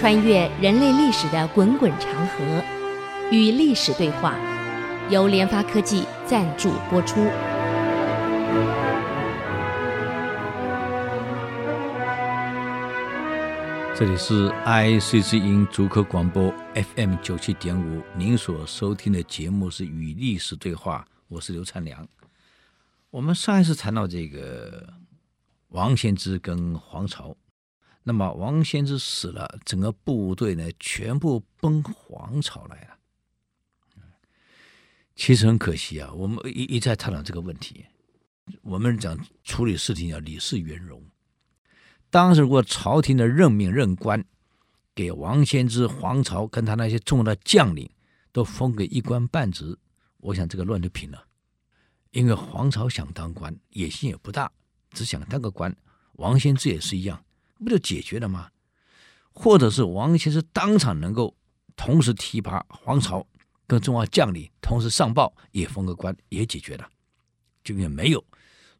穿越人类历史的滚滚长河，与历史对话，由联发科技赞助播出。这里是 IC 之音竹科广播 FM 九七点五，您所收听的节目是《与历史对话》，我是刘灿良。我们上一次谈到这个王献之跟黄巢。那么王献之死了，整个部队呢全部奔黄巢来了。其实很可惜啊，我们一一再探讨这个问题。我们讲处理事情要理事圆融。当时如果朝廷的任命任官，给王献之、黄巢跟他那些重要的将领都封个一官半职，我想这个乱就平了。因为黄巢想当官，野心也不大，只想当个官。王献之也是一样。不就解决了吗？或者是王先之当场能够同时提拔黄巢跟中华将领，同时上报也封个官，也解决了，就也没有，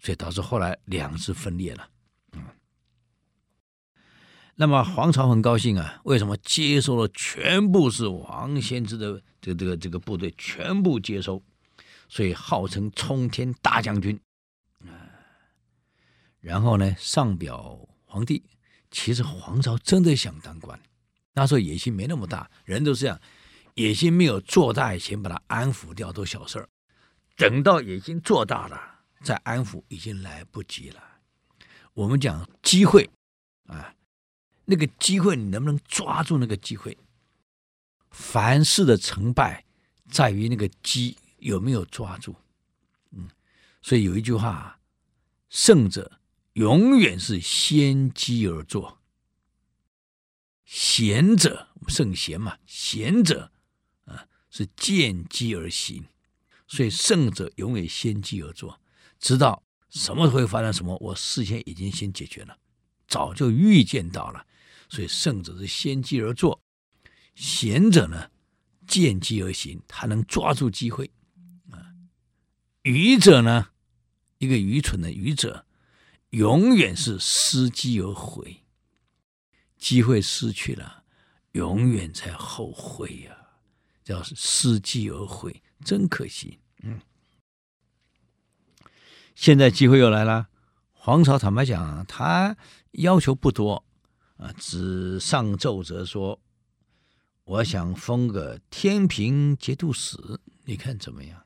所以导致后来两支分裂了。嗯，那么黄巢很高兴啊，为什么接收了全部是王先之的这个这个这个部队全部接收，所以号称冲天大将军啊。然后呢，上表皇帝。其实黄巢真的想当官，那时候野心没那么大，人都是这样，野心没有做大以前，把他安抚掉都小事儿，等到野心做大了，再安抚已经来不及了。我们讲机会啊，那个机会你能不能抓住那个机会？凡事的成败在于那个机有没有抓住。嗯，所以有一句话，胜者。永远是先机而作，贤者圣贤嘛，贤者啊是见机而行，所以圣者永远先机而作，知道什么会发生什么，我事先已经先解决了，早就预见到了，所以胜者是先机而作，贤者呢见机而行，他能抓住机会。啊，愚者呢，一个愚蠢的愚者。永远是失机而悔，机会失去了，永远在后悔呀、叫失机而悔，真可惜。嗯，现在机会又来了。黄巢坦白讲，他要求不多啊，只上奏折说，我想封个天平节度使，你看怎么样？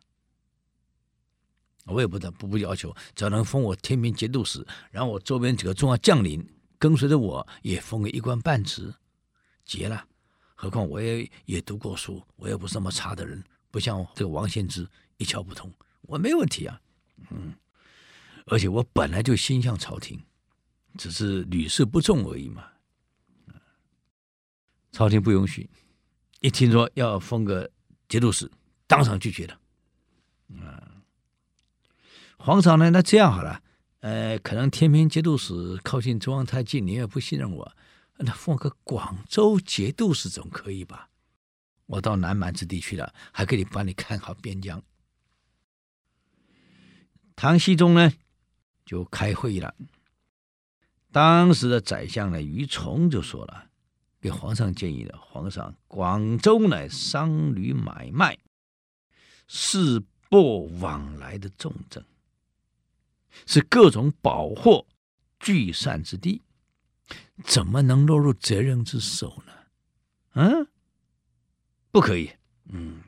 我也不得不不要求，只要能封我天平节度使，然后我周边几个重要将领跟随着我，也封个一官半职，结了。何况我也也读过书，我也不是那么差的人，不像这个王献之一窍不通，我没问题啊。嗯，而且我本来就心向朝廷，只是屡试不中而已嘛。朝廷不允许，一听说要封个节度使，当场拒绝了。啊。皇上呢？那这样好了，呃，可能天平节度使靠近中央太近，你也不信任我，那放个广州节度使总可以吧？我到南蛮之地去了，还可以帮你看好边疆。唐僖宗呢，就开会了。当时的宰相呢，于崇就说了，给皇上建议了：皇上，广州乃商旅买卖、市舶往来的重镇。是各种宝货聚散之地，怎么能落入贼人之手呢？嗯，不可以。嗯，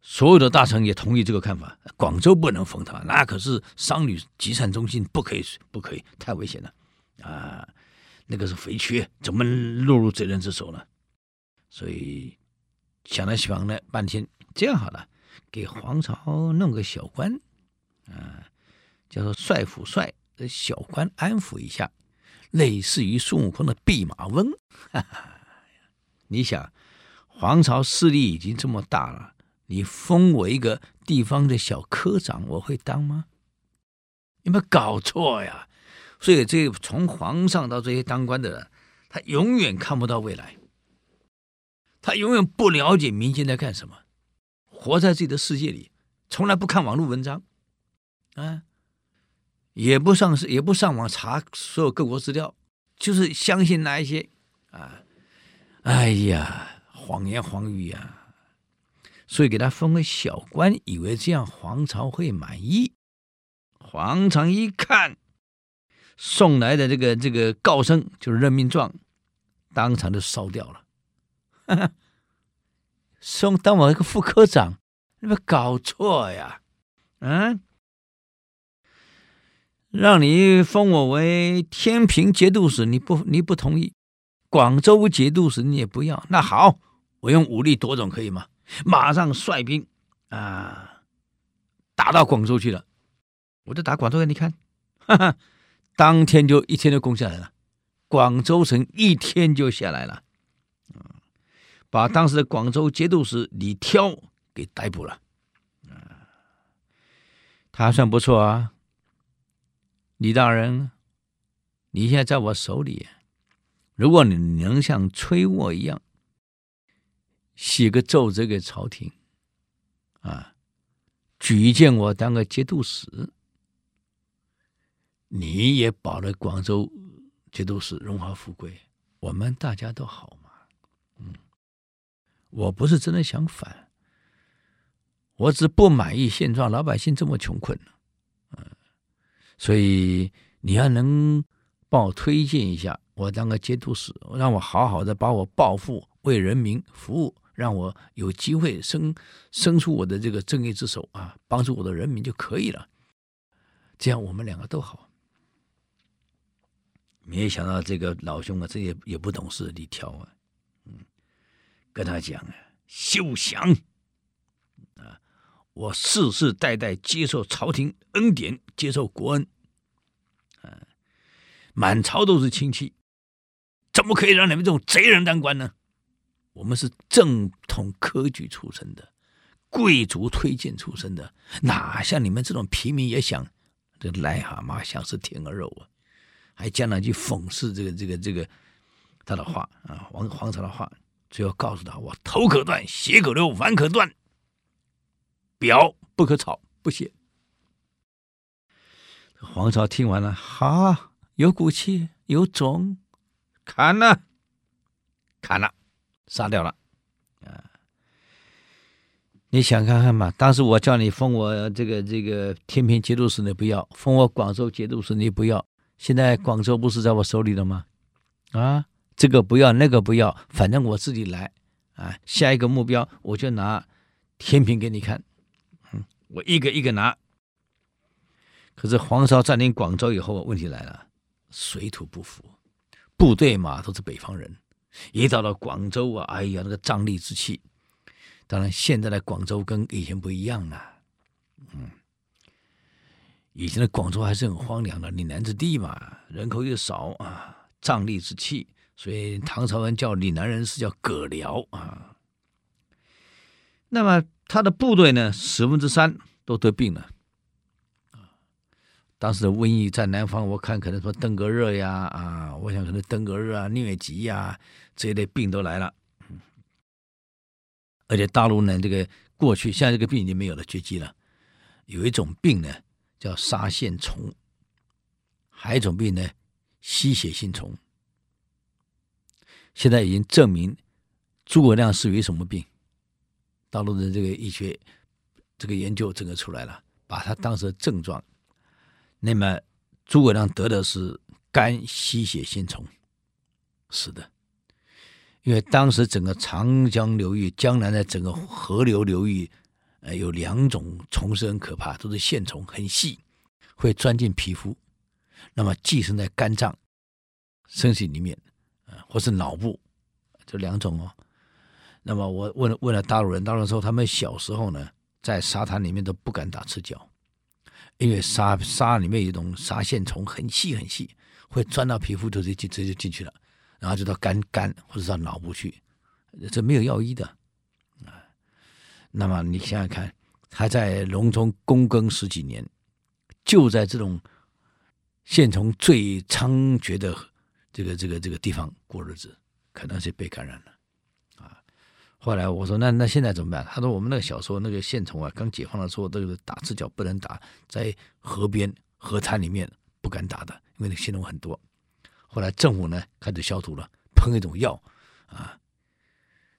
所有的大臣也同意这个看法。广州不能封他，那可是商旅集散中心，不可以，不可以，太危险了啊！那个是肥缺，怎么落入贼人之手呢？所以想来想了半天，这样好了。给黄巢弄个小官，啊，叫做帅府帅的小官安抚一下，类似于孙悟空的弼马温。哈哈，你想，皇朝势力已经这么大了，你封我一个地方的小科长，我会当吗？有没有搞错呀？所以，这从皇上到这些当官的人，他永远看不到未来，他永远不了解民间在干什么。活在自己的世界里，从来不看网络文章，啊，也不上市，也不上网查所有各国资料，就是相信那一些啊，哎呀，谎言谎语呀，所以给他封个小官，以为这样皇朝会满意。皇上一看送来的这个这个誥书，就是任命状，当场就烧掉了。送当我一个副科长，你没搞错呀？嗯？让你封我为天平节度使，你不你不同意；广州节度使你也不要。那好，我用武力夺走可以吗？马上率兵啊，打到广州去了。我就打广州给你看，哈哈，当天就一天就攻下来了，广州城一天就下来了，把当时的广州节度使李挑给逮捕了，他还算不错啊。李大人，你现在在我手里，如果你能像崔沃一样写个奏折给朝廷，啊，举荐我当个节度使，你也保了广州节度使荣华富贵，我们大家都好嘛。我不是真的想反，我只不满意现状，老百姓这么穷困。所以你要能帮我推荐一下，我当个节度使，让我好好的把我抱负，为人民服务，让我有机会伸伸出我的这个正义之手啊，帮助我的人民就可以了。这样我们两个都好。没想到这个老兄啊，这也也不懂事，你挑啊，跟他讲啊，休想啊！我世世代代接受朝廷恩典，接受国恩，啊，满朝都是亲戚，怎么可以让你们这种贼人当官呢？我们是正统科举出身的，贵族推荐出身的，哪像你们这种平民也想这癞蛤蟆想吃天鹅肉啊？还讲两句讽刺这个这个这个他的话啊，皇皇朝的话，最后告诉他：我头可断，血可流，碗可断。表不可草，不写。黄巢听完了，哈，有骨气，有种，砍了，砍了，杀掉了。啊，你想看看嘛？当时我叫你封我这个这个天平节度使，你不要；封我广州节度使，你不要。现在广州不是在我手里了吗？啊，这个不要，那个不要，反正我自己来。啊，下一个目标，我就拿天平给你看。嗯我一个一个拿，可是黄巢占领广州以后，问题来了，水土不服，部队嘛都是北方人，一到了广州啊，哎呀，那个瘴疠之气。当然，现在的广州跟以前不一样了，嗯，以前的广州还是很荒凉的岭南之地嘛，人口又少啊，瘴疠之气，所以唐朝人叫岭南人是叫葛辽啊。那么他的部队呢，十分之三都得病了，啊，当时的瘟疫在南方，我看可能说登革热呀，啊，我想可能登革热啊、疟疾呀这一类病都来了，而且大陆呢，这个过去现在这个病已经没有了，绝迹了。有一种病呢叫沙线虫，还有一种病呢吸血性虫，现在已经证明诸葛亮是于什么病。大陆的这个医学，这个研究整个出来了，把他当时的症状，那么诸葛亮得的是肝吸血性虫，是的，因为当时整个长江流域、江南的整个河流流域，呃，有两种虫是很可怕，都是线虫，很细，会钻进皮肤，那么寄生在肝脏、身体里面，或是脑部，这两种哦。那么我问了问了大陆人，大陆人说他们小时候呢，在沙滩里面都不敢打赤脚，因为沙沙里面有一种沙线虫，很细很细，会钻到皮肤就直接直接进去了，然后就到肝肝或者到脑部去，这没有药医的啊。那么你想想看，他在隆中躬耕十几年，就在这种线虫最猖獗的这个这个这个地方过日子，可能是被感染了。啊后来我说那那现在怎么办？他说我们那个小时候那个线虫啊，刚解放的时候都是打赤脚不能打，在河边河滩里面不敢打的，因为那线虫很多。后来政府呢开始消毒了，喷一种药啊，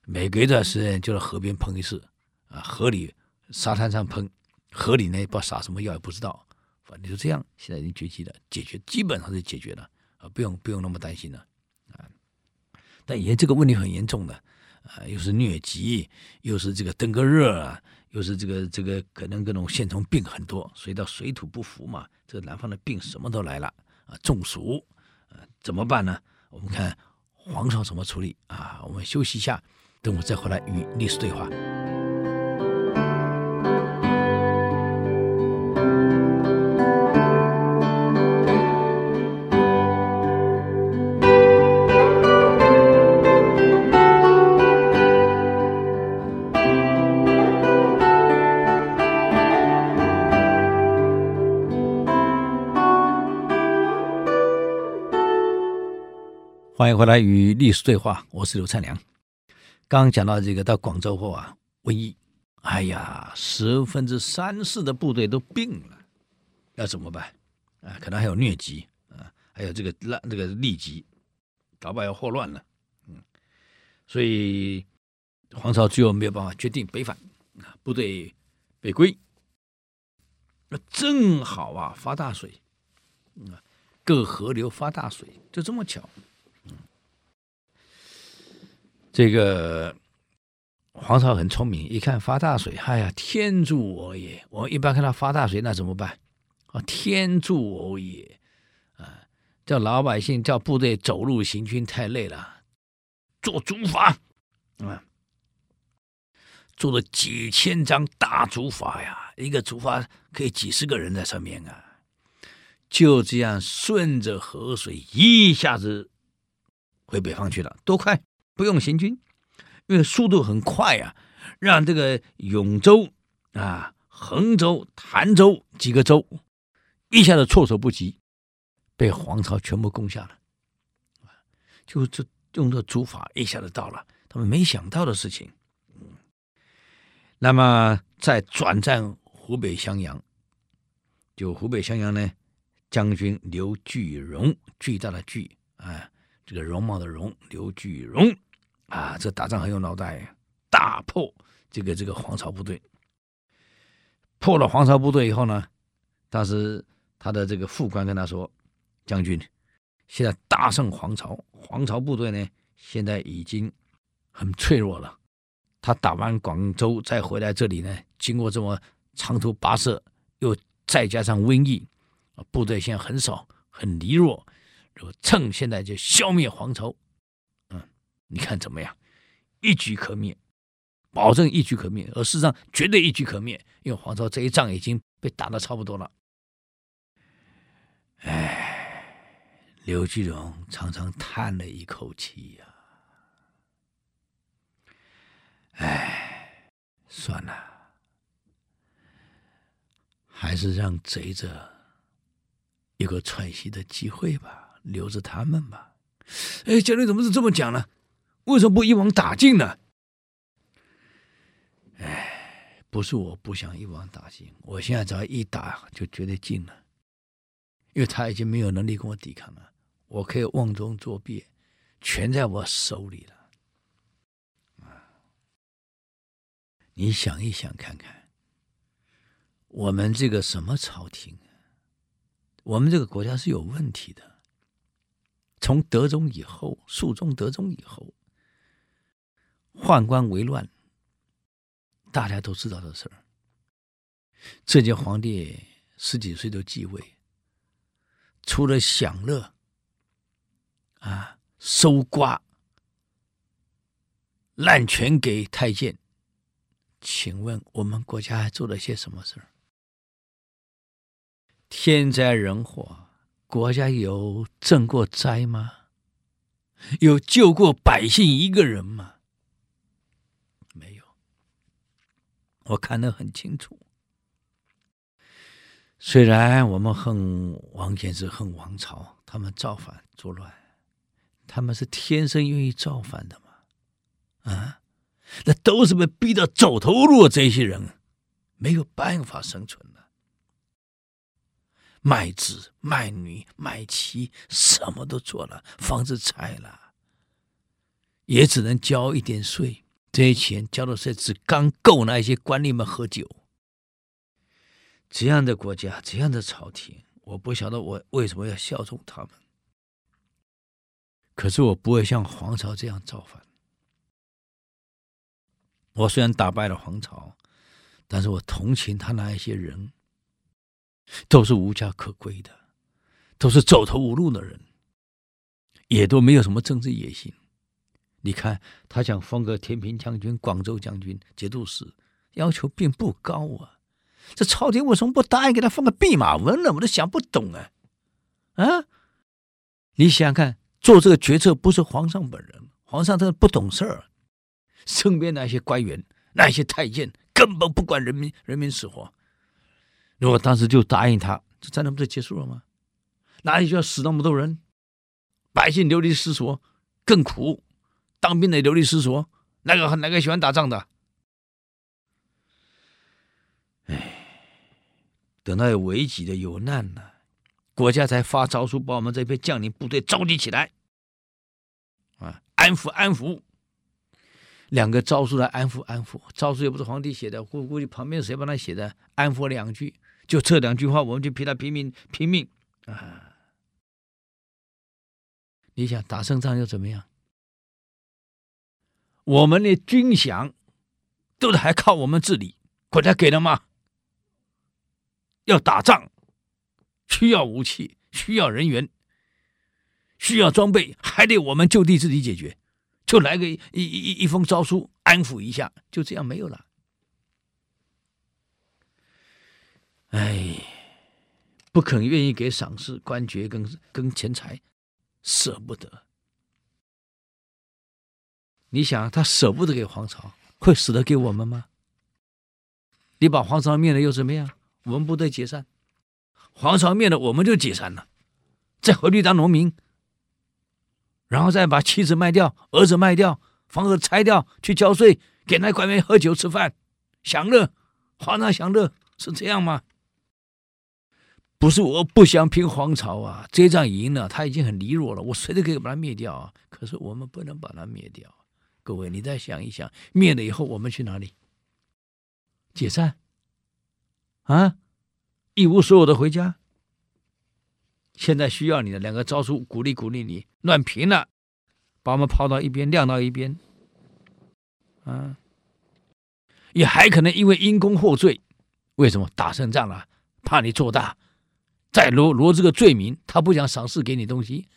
每隔一段时间就在河边喷一次啊，河里、沙滩上喷，河里呢不知道撒什么药也不知道，反正就这样，现在已经绝迹了，解决基本上是解决了啊，不用不用那么担心了啊。但也这个问题很严重的啊，又是疟疾，又是这个登革热啊。又是这个这个可能各种线虫病很多，所以到水土不服嘛，这个南方的病什么都来了啊，中暑啊，怎么办呢？我们看皇上怎么处理啊？我们休息一下，等我再回来与历史对话。欢迎回来与历史对话，我是刘灿良。刚刚讲到这个到广州后啊，瘟疫，哎呀，十分之三四的部队都病了，要怎么办？啊，可能还有疟疾啊，还有这个烂这个痢疾，搞不好要霍乱了。嗯，所以黄巢最后没有办法决定北返，啊，部队北归。那正好啊，发大水，啊，各河流发大水，就这么巧。这个黄巢很聪明，一看发大水，哎呀，天助我也！我一般看到发大水，那怎么办？啊，天助我也！啊，叫老百姓叫部队走路行军太累了，做竹筏，啊，做了几千张大竹筏呀，一个竹筏可以几十个人在上面啊，就这样顺着河水一下子回北方去了，多快！不用行军，因为速度很快啊，让这个永州啊、衡州、潭州几个州一下子措手不及，被黄巢全部攻下了。就这用这竹筏一下子到了，他们没想到的事情。那么在转战湖北襄阳，就湖北襄阳呢，将军刘巨荣，巨大的巨啊，这个容貌的容，刘巨荣。啊，这打仗很有脑袋，大破这个这个黄巢部队。破了黄巢部队以后呢，当时他的这个副官跟他说：“将军，现在大胜黄巢，黄巢部队呢现在已经很脆弱了。他打完广州再回来这里呢，经过这么长途跋涉，又再加上瘟疫，部队现在很少，很疲弱。趁现在就消灭黄巢。”你看怎么样？一举可灭，保证一举可灭，而事实上绝对一举可灭，因为黄巢这一仗已经被打得差不多了。哎，刘继荣长长叹了一口气呀、啊，哎，算了，还是让贼子有个喘息的机会吧，留着他们吧。哎，将军怎么是这么讲呢？为什么不一网打尽呢？哎，不是我不想一网打尽，我现在只要一打就绝对尽了，因为他已经没有能力跟我抵抗了，我可以瓮中捉鳖，全在我手里了。啊，你想一想看看，我们这个什么朝廷，我们这个国家是有问题的，从德宗以后，肃宗、德宗以后。宦官为乱，大家都知道的事儿。这届皇帝十几岁就继位，除了享乐，啊，搜刮，滥权给太监，请问我们国家还做了些什么事儿？天灾人祸，国家有赈过灾吗？有救过百姓一个人吗？我看得很清楚。虽然我们恨王建之，恨王朝，他们造反作乱，他们是天生愿意造反的嘛？啊，那都是被逼到走投无路，这些人没有办法生存了。卖子卖女卖妻，什么都做了，房子拆了，也只能交一点税。这些钱交的税只刚够那些官吏们喝酒。这样的国家，这样的朝廷，我不晓得我为什么要效忠他们。可是我不会像黄巢这样造反。我虽然打败了黄巢，但是我同情他那一些人。都是无家可归的，都是走投无路的人，也都没有什么政治野心。你看，他想封个天平将军、广州将军、节度使，要求并不高啊。这朝廷为什么不答应给他封个弼马温呢？我都想不懂啊！啊，你想想看，做这个决策不是皇上本人，皇上他不懂事儿，身边那些官员、那些太监根本不管人民人民死活。如果当时就答应他，这战争不就结束了吗？哪里需要死那么多人？百姓流离失所更苦，当兵的流离失所，哪个哪个喜欢打仗的？哎，等到有危急的有难了，国家才发诏书把我们这批将领部队召集起来，啊，安抚安抚。两个诏书来安抚安抚，诏书也不是皇帝写的，估估计旁边谁帮他写的？安抚两句。就这两句话，我们就替他拼命拼命啊！你想打胜仗又怎么样？我们的军饷都是还靠我们自理，国家给了吗？要打仗，需要武器，需要人员，需要装备，还得我们就地自己解决。就来个一一一一封诏书安抚一下，就这样没有了。哎，不肯愿意给赏识、官爵跟跟钱财，舍不得。你想，他舍不得给皇朝，会舍得给我们吗？你把皇朝灭了又怎么样？我们部队解散，皇朝灭了我们就解散了，再回去当农民，然后再把妻子卖掉、儿子卖掉、房子拆掉，去交税，给那官员喝酒吃饭，享乐，皇上享乐，是这样吗？不是我不想拼皇朝啊，这仗赢了，他已经很羸弱了，我谁都可以把他灭掉啊。可是我们不能把他灭掉。各位，你再想一想，灭了以后我们去哪里？解散？啊？一无所有的回家？现在需要你的两个招数，鼓励鼓励你，乱平了，把我们抛到一边，晾到一边。啊？也还可能因为因公获罪，为什么打胜仗了？怕你做大。再罗罗这个罪名，他不想赏赐给你东西，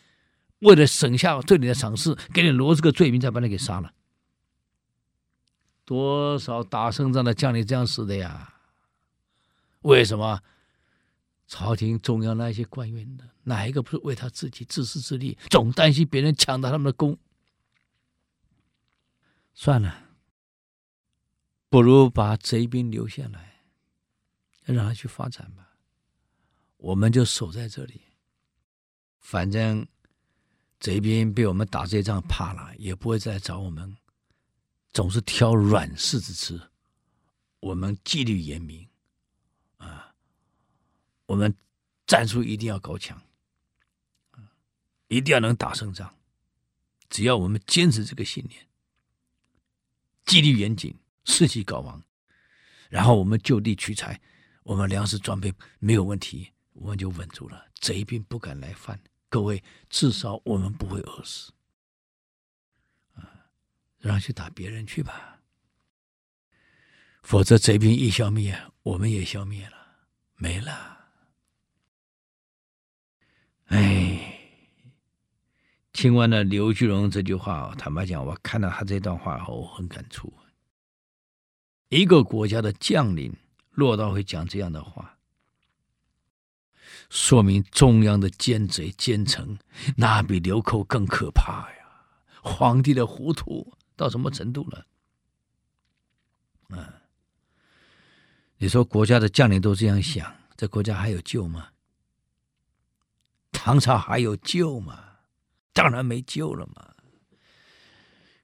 为了省下对你的赏赐，给你罗这个罪名，再把你给杀了。多少打胜仗的将领这样死的呀？为什么？朝廷中央那些官员的哪一个不是为他自己自私自利，总担心别人抢到他们的功？算了，不如把贼兵留下来，让他去发展吧。我们就守在这里，反正贼兵被我们打这一仗怕了，也不会再来找我们。总是挑软柿子吃。我们纪律严明，啊，我们战术一定要高强，一定要能打胜仗。只要我们坚持这个信念，纪律严谨，士气高昂，然后我们就地取材，我们粮食装备没有问题。我们就稳住了，贼兵不敢来犯。各位，至少我们不会饿死。让去打别人去吧。否则贼兵一消灭，我们也消灭了，没了。哎，听完了刘巨荣这句话，坦白讲，我看到他这段话后，我很感触。一个国家的将领落到会讲这样的话。说明中央的奸贼奸臣，那比流寇更可怕呀！皇帝的糊涂到什么程度了？啊你说国家的将领都这样想这国家还有救吗？唐朝还有救吗？当然没救了嘛。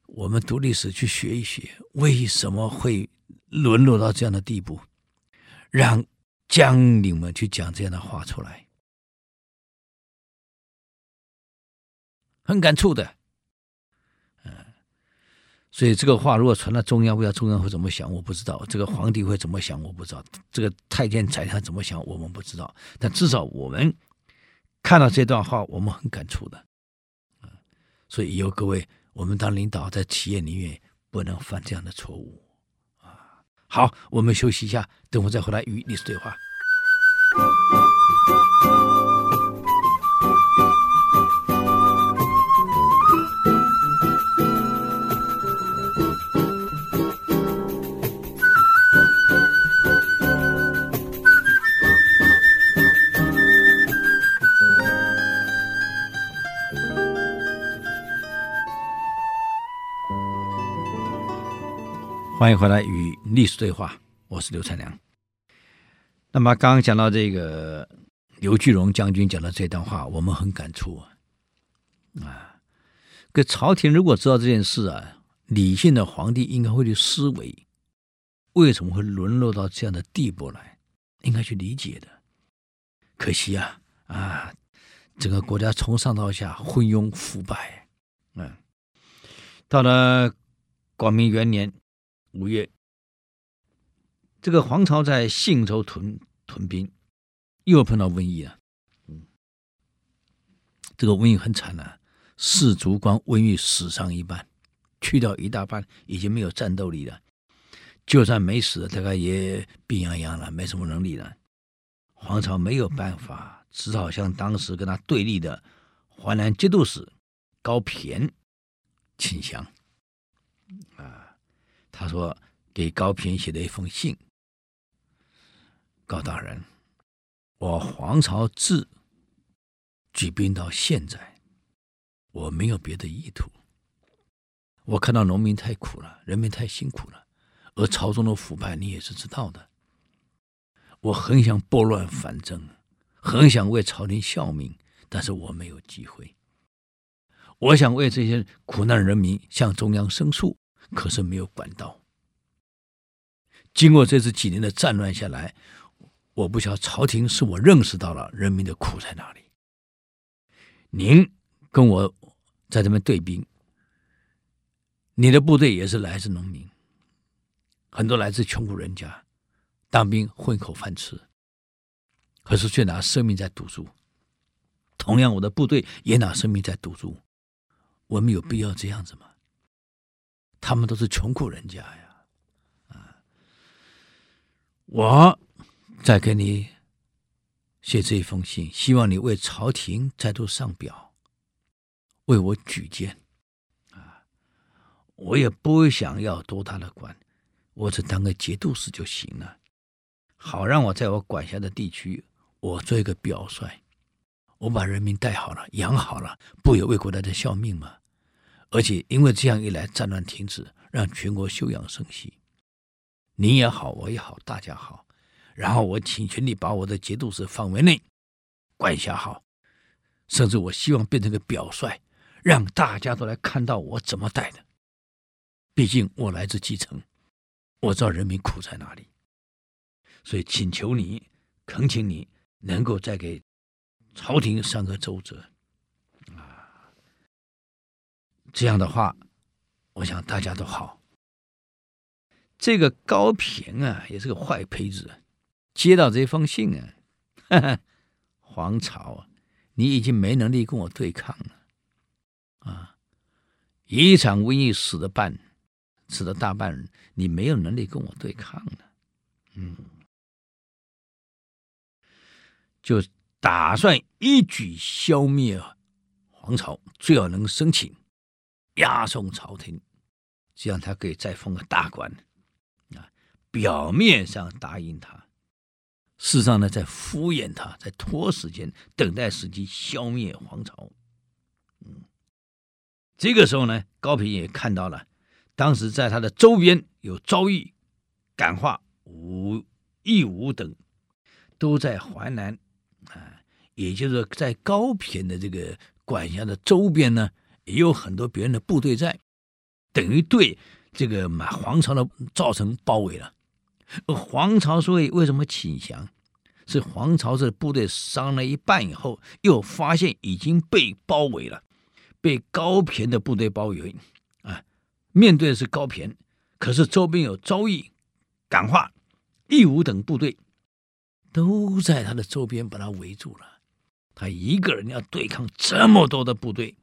我们读历史去学一学为什么会沦落到这样的地步？让将领们去讲这样的话出来。很感触的所以这个话如果传到中央，不知道中央会怎么想，我不知道；这个皇帝会怎么想，我不知道；这个太监宰相怎么想，我们不知道。但至少我们看到这段话，我们很感触的。所以以后各位，我们当领导在企业里面不能犯这样的错误啊！好，我们休息一下，等会再回来与历史对话。欢迎回来与历史对话，我是刘才良。那么刚刚讲到这个刘巨荣将军讲的这段话，我们很感触啊。啊，个朝廷如果知道这件事啊，理性的皇帝应该会去思维，为什么会沦落到这样的地步来，应该去理解的。可惜啊啊，整个国家从上到下昏庸腐败。嗯，到了广明元年。五月，这个黄巢在信州屯屯兵，又碰到瘟疫了。嗯，这个瘟疫很惨了，啊，士卒光瘟疫死伤一半，去掉一大半，已经没有战斗力了。就算没死，大概也病殃殃了，没什么能力了。黄巢没有办法，只好向当时跟他对立的淮南节度使高骈请降。啊。他说：“给高平写了一封信，高大人，我黄巢自举兵到现在，我没有别的意图。我看到农民太苦了，人民太辛苦了，而朝中的腐败你也是知道的。我很想拨乱反正，很想为朝廷效命，但是我没有机会。我想为这些苦难人民向中央申诉。”可是没有管道。经过这次几年的战乱下来，我不晓朝廷是我认识到了人民的苦在哪里。您跟我在这边对兵，你的部队也是来自农民，很多来自穷苦人家，当兵混口饭吃，可是却拿生命在赌注。同样，我的部队也拿生命在赌注，我们有必要这样子吗？他们都是穷苦人家呀，啊！我再给你写这一封信，希望你为朝廷再度上表，为我举荐啊！我也不想要多大的官，我只当个节度使就行了，好让我在我管辖的地区，我做一个表率，我把人民带好了，养好了，不也为国家在效命吗？而且因为这样一来，战乱停止，让全国休养生息，你也好，我也好，大家好。然后我请全力把我的节度使范围内管辖好，甚至我希望变成个表率，让大家都来看到我怎么带的。毕竟我来自基层，我知道人民苦在哪里，所以请求你，恳请你能够再给朝廷上个奏折。这样的话，我想大家都好。这个高平啊，也是个坏胚子。接到这封信啊，哈哈，黄巢啊，你已经没能力跟我对抗了啊！一场瘟疫死了半，死了大半人，你没有能力跟我对抗了。嗯，就打算一举消灭黄巢，最好能申请。押送朝廷，这样他可以再封个大官，啊，表面上答应他，事实上呢，在敷衍他，在拖时间，等待时机消灭黄巢。嗯，这个时候呢，高平也看到了，当时在他的周边有赵翼、感化、武义武等，都在淮南，啊，也就是在高平的这个管辖的周边呢。也有很多别人的部队在，等于对这个满黄巢的造成包围了。而黄巢所以为什么请降？是黄巢这部队伤了一半以后，又发现已经被包围了，被高骈的部队包围啊，面对的是高骈，可是周边有周易、感化、义武等部队都在他的周边把他围住了。他一个人要对抗这么多的部队，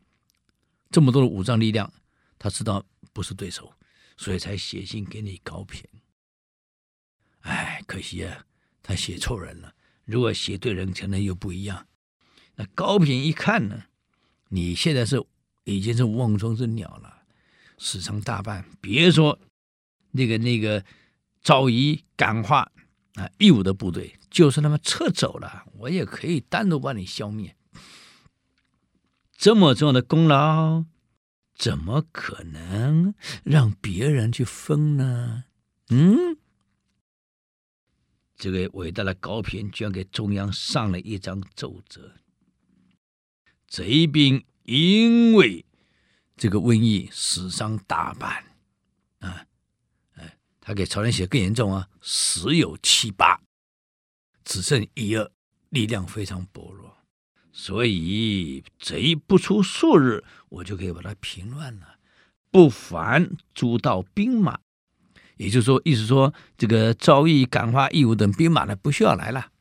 这么多的武装力量，他知道不是对手，所以才写信给你高骈。哎，可惜啊，他写错人了。如果写对人，可能又不一样。那高骈一看呢，你现在是已经是瓮中之鸟了，死伤大半。别说那个那个赵仪、感化啊，义武的部队，就是他们撤走了，我也可以单独把你消灭。这么重要的功劳，怎么可能让别人去分呢？嗯？这个伟大的高骈居然给中央上了一张奏折。贼兵因为这个瘟疫死伤大半，啊，哎，他给朝廷写更严重啊，死有七八，只剩一二，力量非常薄弱，所以贼不出数日，我就可以把他平乱了，不烦诸道兵马。也就是说，意思说，这个赵义、感化、义武等兵马呢，不需要来了，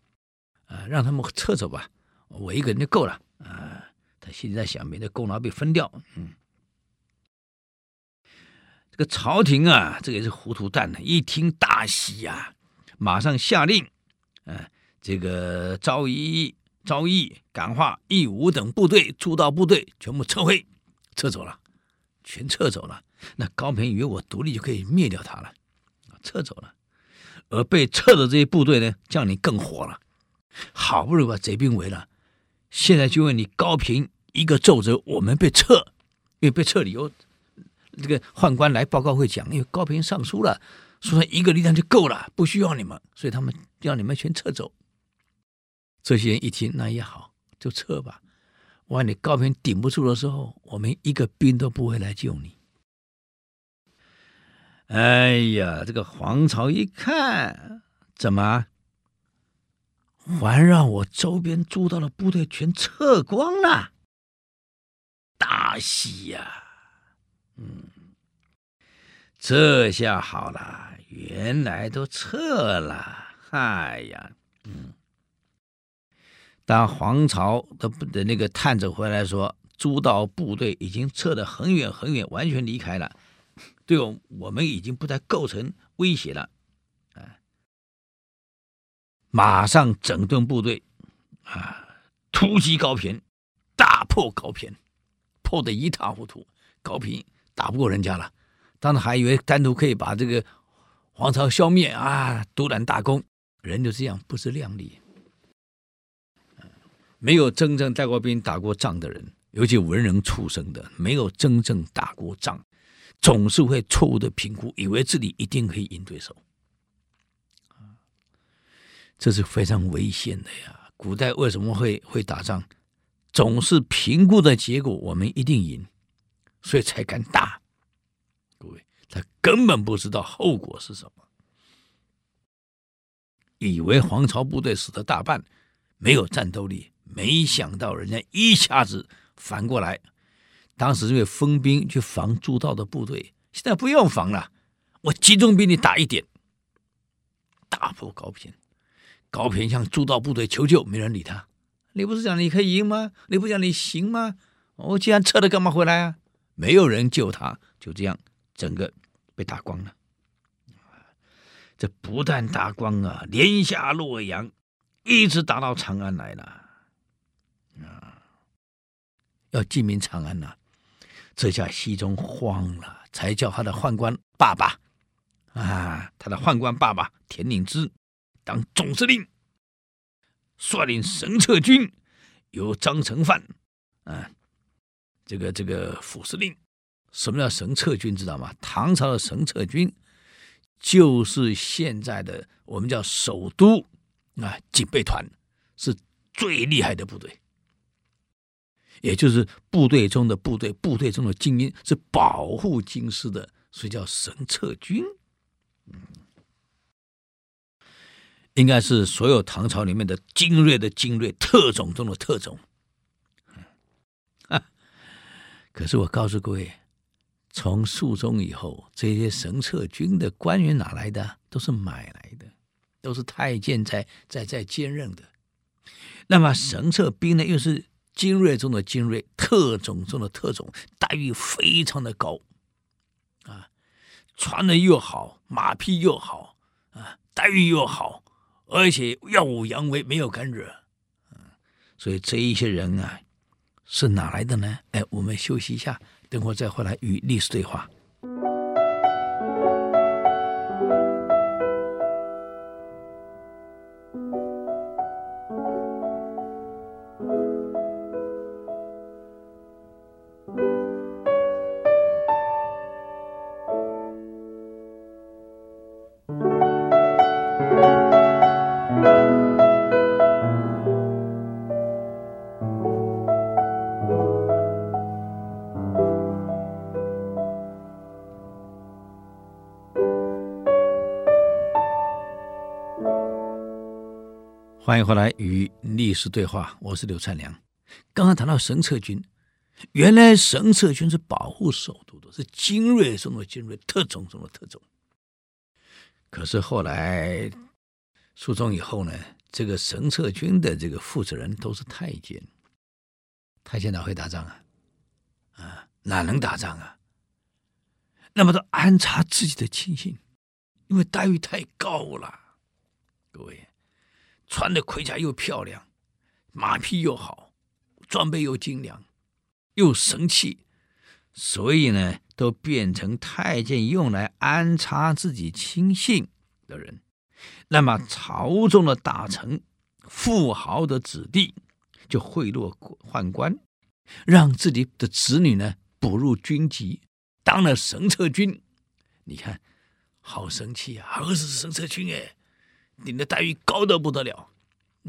啊，让他们撤走吧，我一个人就够了，啊，他心里在想，免得功劳被分掉。嗯，这个朝廷啊，这个也是糊涂蛋呢，一听大喜呀，马上下令，啊，这个赵义、赵义、感化、义武等部队、诸道部队全部撤回，撤走了，全撤走了。那高平以为我独立就可以灭掉他了。撤走了，而被撤的这些部队呢，将领更火了。好不容易把贼兵围了，现在就问你高平一个奏折，我们被撤，因为被撤理由，这个宦官来报告会讲，因为高平上书了，说他一个力量就够了，不需要你们，所以他们要你们全撤走。这些人一听，那也好，就撤吧。万一高平顶不住的时候，我们一个兵都不会来救你。哎呀，这个黄巢一看，怎么还让我周边诸道的部队全撤光了？大喜呀！嗯，这下好了，原来都撤了。哎呀，当黄巢的的那个探子回来说，诸道部队已经撤得很远很远，完全离开了。对我，我们已经不再构成威胁了，啊！马上整顿部队，啊，突击高平，大破高平，破得一塌糊涂。高平打不过人家了，当时还以为单独可以把这个黄巢消灭啊，独揽大功。人就这样不自量力，没有真正带过兵、打过仗的人，尤其文人出身的，没有真正打过仗。总是会错误的评估，以为自己一定可以赢对手，这是非常危险的呀。古代为什么会会打仗？总是评估的结果，我们一定赢，所以才敢打。各位，他根本不知道后果是什么，以为黄巢部队死的大半，没有战斗力，没想到人家一下子反过来。当时因为分兵去防诸道的部队，现在不用防了，我集中兵力打一点，打破高平。高平向诸道部队求救，没人理他。你不是讲你可以赢吗？你不讲你行吗？我既然撤了，干嘛回来啊？没有人救他，就这样整个被打光了。这不但打光啊，连下洛阳，一直打到长安来了。要进兵长安呐。这下西宗慌了，才叫他的宦官爸爸啊，他的宦官爸爸田令之当总司令，率领神策军，由张承范啊，这个这个副司令。什么叫神策军？知道吗？唐朝的神策军就是现在的我们叫首都啊警备团，是最厉害的部队。也就是部队中的部队，部队中的精英是保护京师的，所以叫神策军。应该是所有唐朝里面的精锐的精锐，特种中的特种。可是我告诉各位，从肃宗以后，这些神策军的官员哪来的？都是买来的，都是太监在在在兼任的。那么神策兵呢，又是精锐中的精锐，特种中的特种，待遇非常的高，啊，穿的又好，马匹又好，啊，待遇又好，而且耀武扬威，没有干惹，所以这一些人啊，是哪来的呢？哎，我们休息一下，等会再回来与历史对话。欢迎回来与历史对话，我是刘灿良。刚刚谈到神策军，原来神策军是保护首都的，是精锐中的精锐，特种中的特种。可是后来肃宗以后呢，这个神策军的这个负责人都是太监，太监哪会打仗啊？啊，哪能打仗啊？那么都安插自己的亲信，因为待遇太高了，各位。穿的盔甲又漂亮，马匹又好，装备又精良，又神气，所以呢，都变成太监用来安插自己亲信的人。那么，朝中的大臣、富豪的子弟就贿赂宦官，让自己的子女呢补入军籍，当了神策军。你看，好神气啊！儿子是神策军哎。你的待遇高得不得了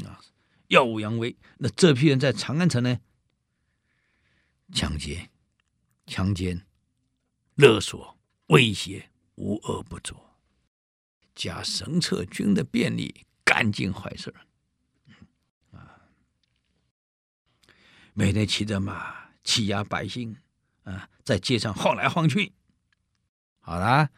啊！耀武扬威。那这批人在长安城呢，抢劫、强奸、勒索、威胁，无恶不作。假神策军的便利，干尽坏事啊！每天骑着马欺压百姓啊，在街上晃来晃去。好了。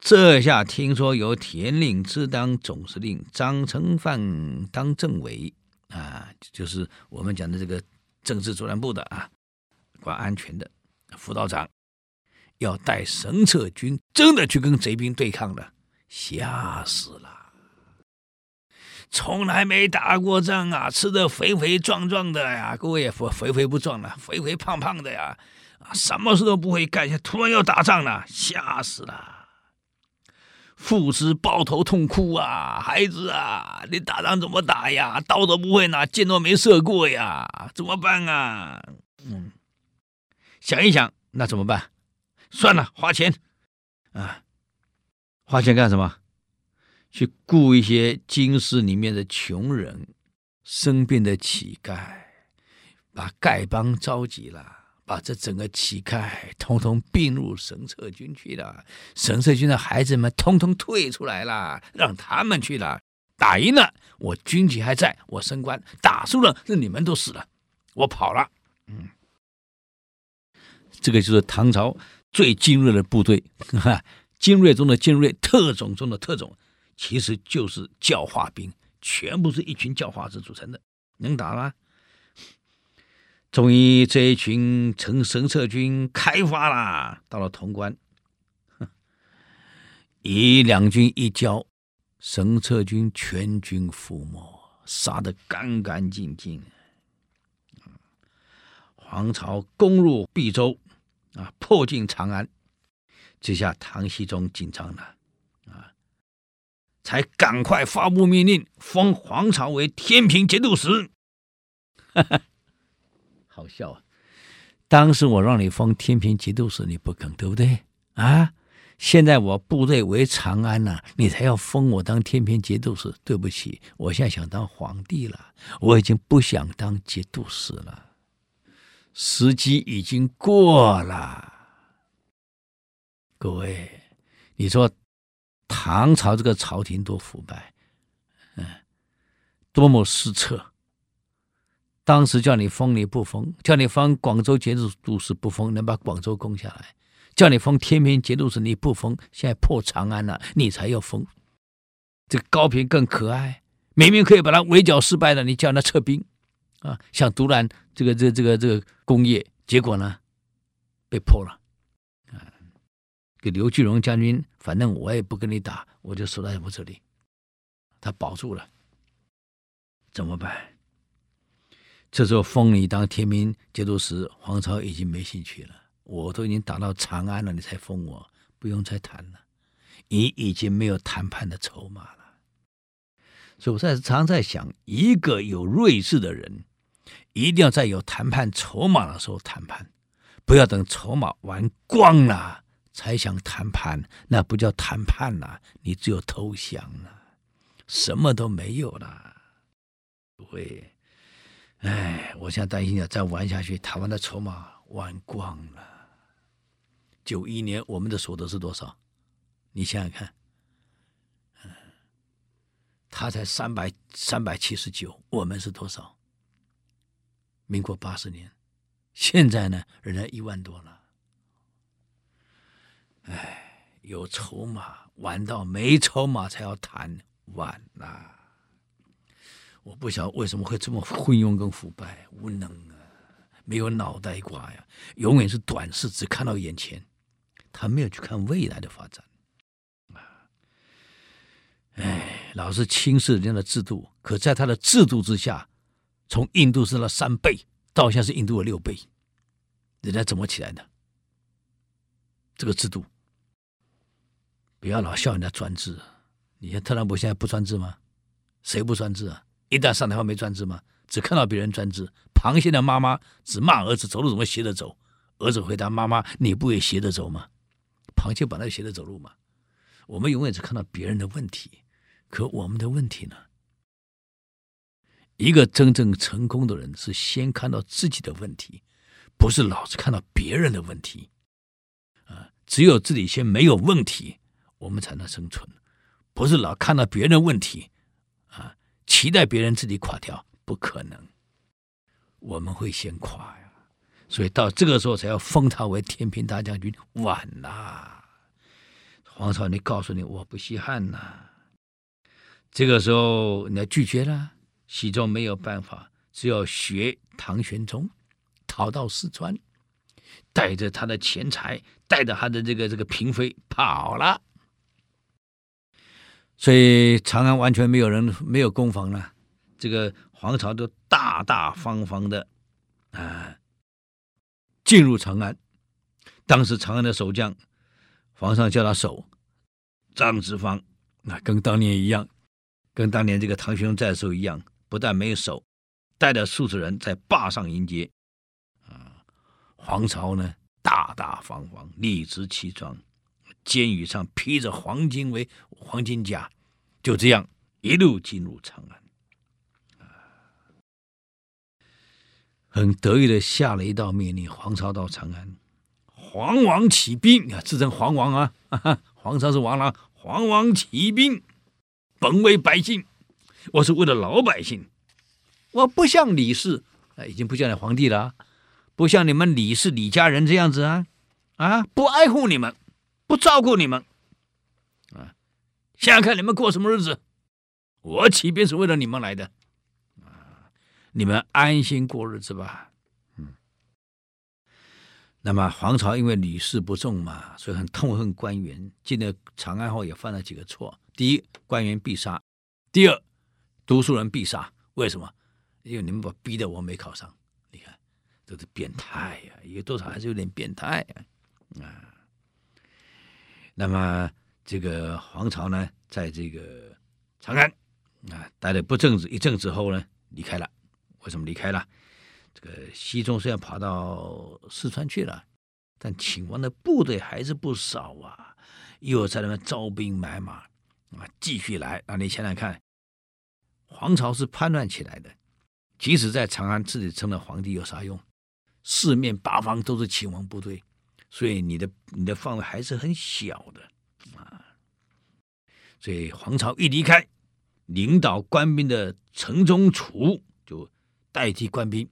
这下听说由田令之当总司令，张承范当政委啊，就是我们讲的这个政治作战部的啊，管安全的辅导长，要带神策军真的去跟贼兵对抗了，吓死了！从来没打过仗啊，吃的肥肥壮壮的呀，各位肥肥不壮了，肥肥胖胖的呀，啊，什么事都不会干，突然要打仗了，吓死了！父子抱头痛哭啊！孩子啊，你打仗怎么打呀？刀都不会拿，箭都没射过呀，怎么办啊？嗯，想一想，那怎么办？算了，花钱啊，花钱干什么？去雇一些京师里面的穷人、生病的乞丐，把丐帮召集了。把这整个乞丐通通并入神策军去了，神策军的孩子们通通退出来了，让他们去了。打赢了，我军旗还在，我升官；打输了，那你们都死了，我跑了。嗯，这个就是唐朝最精锐的部队，哈，精锐中的精锐，特种中的特种，其实就是教化兵，全部是一群教化子组成的，能打吗？终于，这一群成神策军开发了，到了潼关，以两军一交，神策军全军覆没，杀得干干净净。黄巢攻入毕州，啊，迫近长安，这下唐僖宗紧张了，啊，才赶快发布命令，封黄巢为天平节度使。好笑啊！当时我让你封天平节度使，你不肯，对不对啊？现在我部队围长安了，你才要封我当天平节度使。对不起，我现在想当皇帝了，我已经不想当节度使了，时机已经过了。各位，你说唐朝这个朝廷多腐败，嗯，多么失策。当时叫你封你不封，叫你封广州节度使不封，能把广州攻下来；叫你封天平节度使你不封，现在破长安了，你才要封。这高平更可爱，明明可以把他围剿失败了，你叫他撤兵啊，想独揽这个这个、这个这个功业，结果呢，被破了。啊，给刘巨荣将军，反正我也不跟你打，我就守在我这里。他保住了，怎么办？这时候封你当天平节度使，黄巢已经没兴趣了。我都已经打到长安了，你才封我，不用再谈了。你已经没有谈判的筹码了。所以我在常在想，一个有睿智的人，一定要在有谈判筹码的时候谈判，不要等筹码玩光了才想谈判，那不叫谈判了，你只有投降了，什么都没有了。不会，哎，我现在担心啊，再玩下去，台湾的筹码玩光了。九一年我们的所得是多少？你想想看。他才三百三百七十九，我们是多少？民国八十年，现在呢，人家一万多了。哎，有筹码玩到没筹码才要谈，晚了。我不晓得为什么会这么昏庸跟腐败、无能啊，没有脑袋瓜呀，永远是短视，只看到眼前，他没有去看未来的发展。哎，老是轻视人家的制度，可在他的制度之下，从印度是了三倍，到现在是印度的六倍，人家怎么起来的？这个制度，不要老笑人家专制。你看特朗普现在不专制吗？谁不专制啊？一旦上台后没专制吗？只看到别人专制。螃蟹的妈妈只骂儿子走路怎么斜着走，儿子回答妈妈：“你不也斜着走吗？”螃蟹本来斜着走路嘛。我们永远只看到别人的问题。可我们的问题呢？一个真正成功的人是先看到自己的问题，不是老是看到别人的问题。啊，只有自己先没有问题，我们才能生存。不是老看到别人的问题，期待别人自己垮掉，不可能。我们会先垮呀，所以到这个时候才要封他为天平大将军，晚了。黄巢，你告诉你，我不稀罕呐。这个时候，你要拒绝了，僖宗没有办法，只有学唐玄宗，逃到四川，带着他的钱财，带着他的这个这个嫔妃跑了。所以长安完全没有人，没有攻防了。这个皇朝都大大方方的啊进入长安。当时长安的守将，皇上叫他守，张之芳，那跟当年一样。跟当年这个唐玄宗在的时候一样，不但没有守，带着数十人在坝上迎接。啊，黄巢呢，大大方方，理直气壮，肩羽上披着黄金为黄金甲，就这样一路进入长安。很得意的下了一道命令：黄巢到长安，黄王起兵啊，自称黄王啊，黄巢是王朗，黄王起兵。本为百姓，我是为了老百姓，我不像李氏，啊，已经不像你皇帝了，不像你们李氏李家人这样子啊，啊，不爱护你们，不照顾你们，啊，想想看你们过什么日子？我起兵是为了你们来的，啊，你们安心过日子吧，嗯。那么黄巢因为屡试不中嘛，所以很痛恨官员，进了长安后也犯了几个错。第一，官员必杀；第二，读书人必杀。为什么？因为你们把逼得我没考上。你看，这是变态呀、啊！有多少还是有点变态呀、啊？啊。那么这个黄巢呢，在这个长安啊待了不正子一阵子后呢，离开了。为什么离开了？这个西宗虽然跑到四川去了，但秦王的部队还是不少啊，又在那边招兵买马。啊，继续来！那你想想看，黄巢是叛乱起来的，即使在长安自己称了皇帝有啥用？四面八方都是秦王部队，所以你的你的范围还是很小的啊。所以黄巢一离开，领导官兵的城中楚就代替官兵，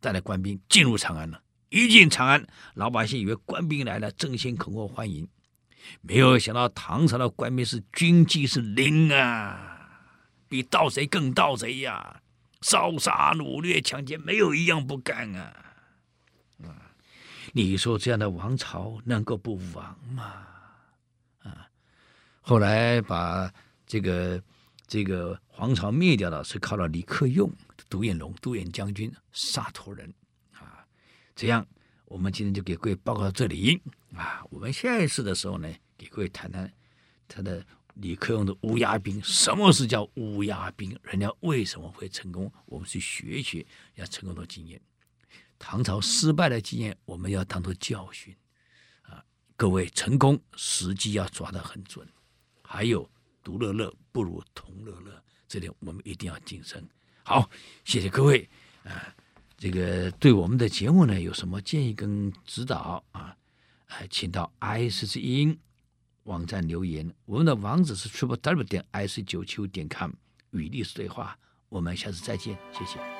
带着官兵进入长安了。一进长安，老百姓以为官兵来了，争先恐后欢迎。没有想到唐朝的官兵是军纪是零啊，比盗贼更盗贼呀、烧杀掳掠抢劫，没有一样不干！啊，你说这样的王朝能够不亡吗？啊，后来把这个这个皇朝灭掉了，是靠了李克用、独眼龙、独眼将军、沙陀人啊，这样。我们今天就给各位报告到这里啊！我们下一次的时候呢，给各位谈谈他的李克用的乌鸦兵。什么是叫乌鸦兵？人家为什么会成功？我们去学一学，要成功的经验。唐朝失败的经验，我们要当做教训啊！各位成功时机要抓得很准。还有独乐乐不如同乐乐，这点我们一定要谨慎。好，谢谢各位啊！这个对我们的节目呢，有什么建议跟指导啊？哎，请到 IC 之音网站留言。我们的网址是 triplew 点 ic 九七五点 com，与历史对话。我们下次再见，谢谢。